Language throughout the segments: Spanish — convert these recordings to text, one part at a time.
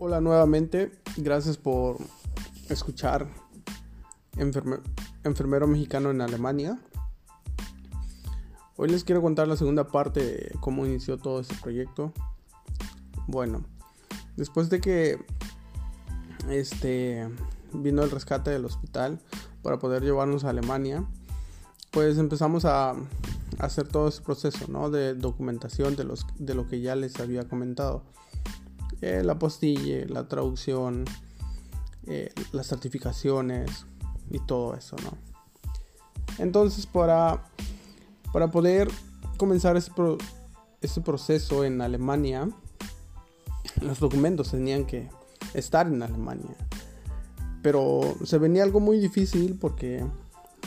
Hola nuevamente, gracias por escuchar Enfermero Mexicano en Alemania. Hoy les quiero contar la segunda parte de cómo inició todo este proyecto. Bueno, después de que este vino el rescate del hospital para poder llevarnos a Alemania, pues empezamos a hacer todo ese proceso ¿no? de documentación de, los, de lo que ya les había comentado. Eh, la postilla, la traducción, eh, las certificaciones y todo eso, ¿no? Entonces, para, para poder comenzar ese, proceso en Alemania, los documentos tenían que estar en Alemania. Pero se venía algo muy difícil porque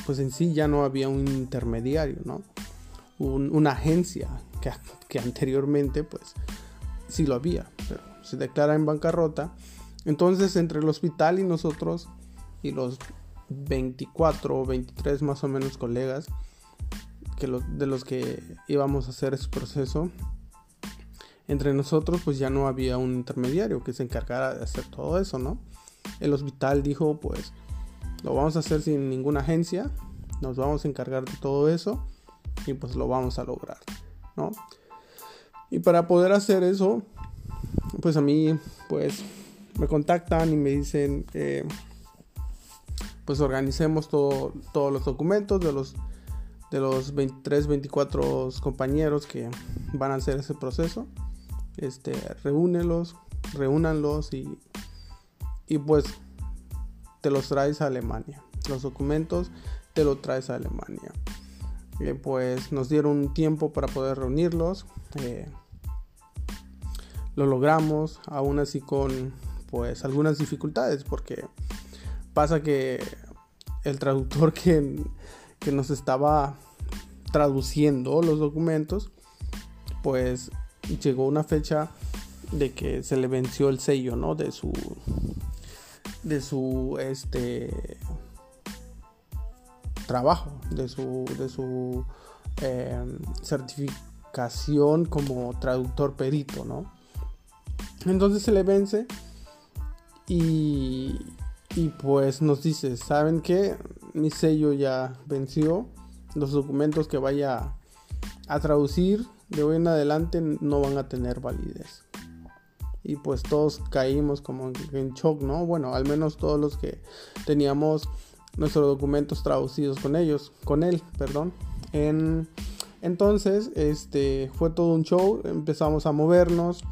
pues en sí ya no había un intermediario, ¿no? una agencia que, que, anteriormente pues sí lo había, se declara en bancarrota. Entonces entre el hospital y nosotros y los 24 o 23 más o menos colegas que de los que íbamos a hacer ese proceso, entre nosotros pues ya no había un intermediario que se encargara de hacer todo eso, ¿no? El hospital dijo pues lo vamos a hacer sin ninguna agencia, nos vamos a encargar de todo eso y pues lo vamos a lograr, ¿no? Y para poder hacer eso, pues a mí, pues me contactan y me dicen pues organicemos todo, todos los documentos de los de los 23, 24 compañeros que van a hacer ese proceso. Este, reúnelos, reúnanlos y, y pues te los traes a Alemania. Los documentos te los traes a Alemania. Eh, pues nos dieron un tiempo para poder reunirlos. Eh, lo logramos, aún así con pues algunas dificultades, porque pasa que el traductor que, que nos estaba traduciendo los documentos, pues llegó una fecha de que se le venció el sello, ¿no? De su de su este trabajo, de su de su em, certificación como traductor perito, ¿no? Entonces se le vence y, y pues nos dice, ¿saben qué? Mi sello ya venció. Los documentos que vaya a traducir de hoy en adelante no van a tener validez. Y pues todos caímos como en shock, ¿no? Bueno, al menos todos los que teníamos nuestros documentos traducidos con ellos, con él, perdón. En, entonces, este fue todo un show, empezamos a movernos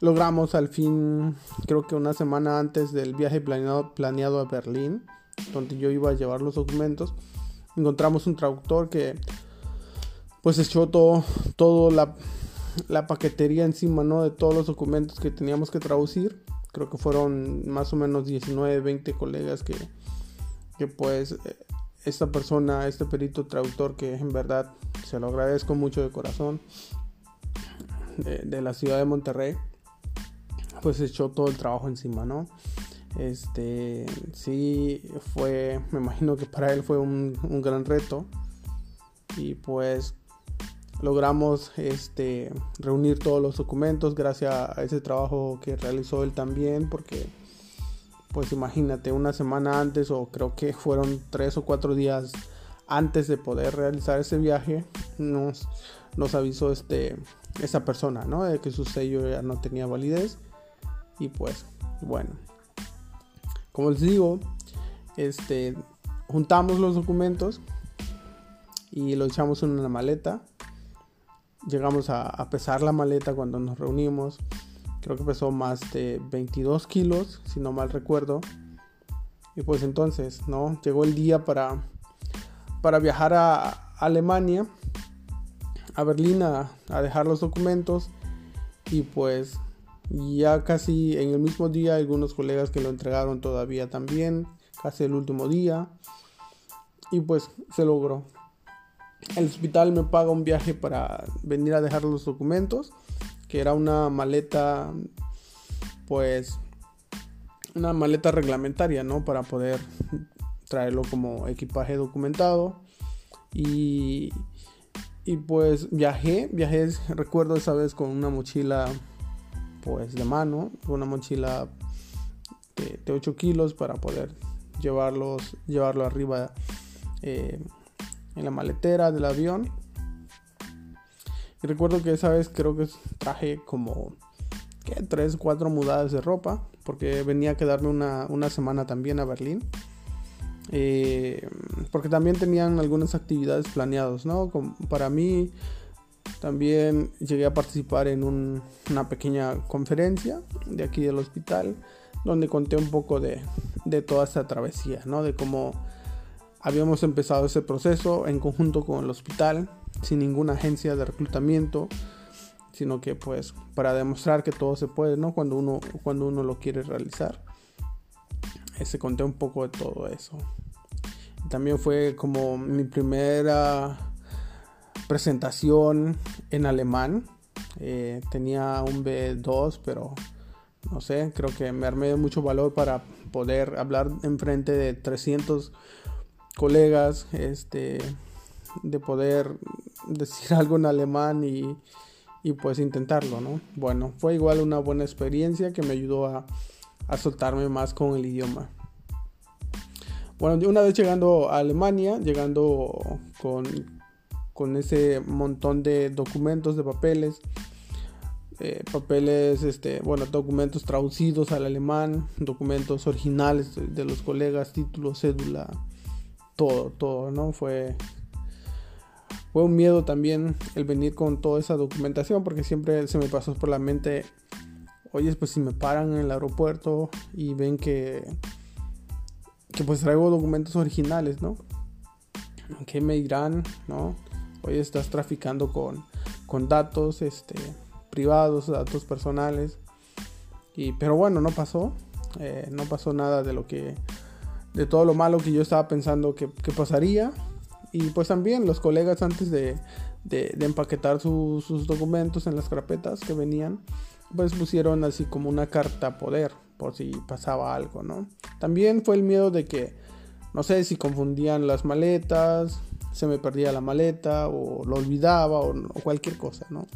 logramos al fin, creo que una semana antes del viaje planeado, planeado a Berlín, donde yo iba a llevar los documentos, encontramos un traductor que pues echó todo, todo la, la paquetería encima, ¿no? De todos los documentos que teníamos que traducir. Creo que fueron más o menos 19, 20 colegas que, que pues esta persona, este perito traductor que en verdad se lo agradezco mucho de corazón, de la ciudad de Monterrey, pues echó todo el trabajo encima, ¿no? Este, sí, fue, me imagino que para él fue un, gran reto. Y pues logramos este, reunir todos los documentos gracias a ese trabajo que realizó él también, porque pues imagínate, una semana antes o creo que fueron tres o cuatro días antes de poder realizar ese viaje, nos, nos avisó este, esa persona, ¿no? De que su sello ya no tenía validez y pues, bueno. Como les digo, este, juntamos los documentos y lo echamos en una maleta. Llegamos a, pesar la maleta cuando nos reunimos. Creo que pesó más de 22 kilos, si no mal recuerdo. Y pues entonces, ¿no? Llegó el día para, para viajar a Alemania, a Berlín, a, a dejar los documentos. Y pues ya casi en el mismo día, algunos colegas que lo entregaron todavía también, casi el último día. Y pues se logró. El hospital me paga un viaje para venir a dejar los documentos, que era una maleta, pues, una maleta reglamentaria, ¿no? Para poder traerlo como equipaje documentado. Y, y pues viajé, viajé, recuerdo esa vez con una mochila pues de mano, una mochila de, 8 kilos para poder llevarlos, llevarlo arriba eh, en la maletera del avión. Y recuerdo que esa vez creo que traje como ¿qué? 3, 4 mudadas de ropa, porque venía a quedarme una, una semana también a Berlín. Eh, porque también tenían algunas actividades planeadas, ¿no? para mí también llegué a participar en una pequeña conferencia de aquí del hospital, donde conté un poco de, de toda esta travesía, ¿no? De cómo habíamos empezado ese proceso en conjunto con el hospital, sin ninguna agencia de reclutamiento, sino que pues para demostrar que todo se puede, ¿no? Cuando uno, cuando uno lo quiere realizar. Se conté un poco de todo eso. También fue como mi primera presentación en alemán. Eh, tenía un B2, pero no sé, creo que me armé de mucho valor para poder hablar en frente de 300 colegas, este, de poder decir algo en alemán y, y pues intentarlo, ¿no? Bueno, fue igual una buena experiencia que me ayudó a, a soltarme más con el idioma. Bueno, una vez llegando a Alemania, llegando con, con ese montón de documentos, de papeles, eh, papeles, este, bueno, documentos traducidos al alemán, documentos originales de, los colegas, títulos, cédula, todo, todo, ¿no? Fue, fue un miedo también el venir con toda esa documentación porque siempre se me pasó por la mente, oye, pues si me paran en el aeropuerto y ven que, que pues traigo documentos originales, ¿no? ¿Qué me dirán, no? Oye, estás traficando con, con datos este, privados, datos personales. Y, pero bueno, no pasó. Eh, no pasó nada de lo que de todo lo malo que yo estaba pensando que, que pasaría. Y pues también los colegas antes de, de, empaquetar sus documentos en las carpetas que venían, pues pusieron así como una carta poder por si pasaba algo, ¿no? También fue el miedo de que, no sé si confundían las maletas, se me perdía la maleta o lo olvidaba o, cualquier cosa, ¿no?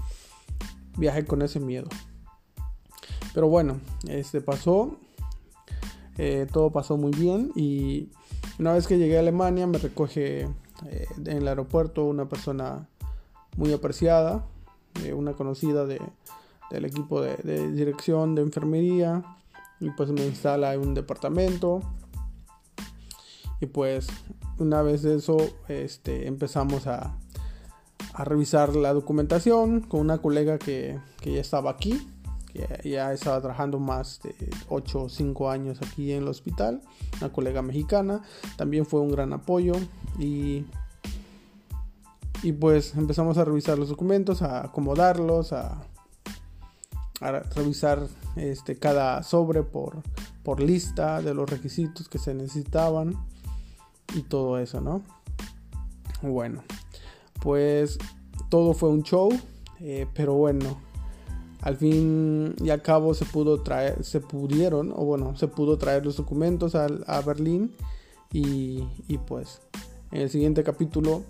Viajé con ese miedo. Pero bueno, este pasó, eh, todo pasó muy bien y una vez que llegué a Alemania me recoge eh, en el aeropuerto una persona muy apreciada, eh, una conocida de, del equipo de, dirección de enfermería y pues me instala en un departamento y pues una vez eso este, empezamos a, a revisar la documentación con una colega que, que ya estaba aquí que ya estaba trabajando más de 8 o 5 años aquí en el hospital, una colega mexicana, también fue un gran apoyo y, y pues empezamos a revisar los documentos, a acomodarlos, a, a revisar este, cada sobre por, por lista de los requisitos que se necesitaban y todo eso, ¿no? Bueno, pues todo fue un show, eh, pero bueno, al fin y al cabo se pudo traer, se pudieron, o bueno, se pudo traer los documentos a, Berlín y, pues en el siguiente capítulo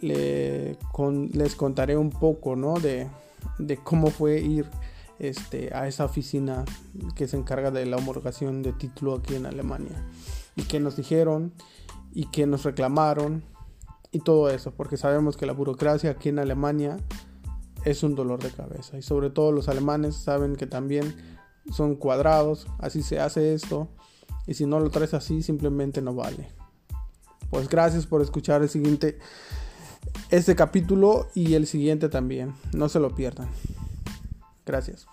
les contaré un poco, ¿no? De, cómo fue ir este, a esa oficina que se encarga de la homologación de título aquí en Alemania y qué nos dijeron y qué nos reclamaron y todo eso, porque sabemos que la burocracia aquí en Alemania es un dolor de cabeza. Y sobre todo los alemanes saben que también son cuadrados, así se hace esto. Y si no lo traes así, simplemente no vale. Pues gracias por escuchar el siguiente, este capítulo y el siguiente también. No se lo pierdan. Gracias.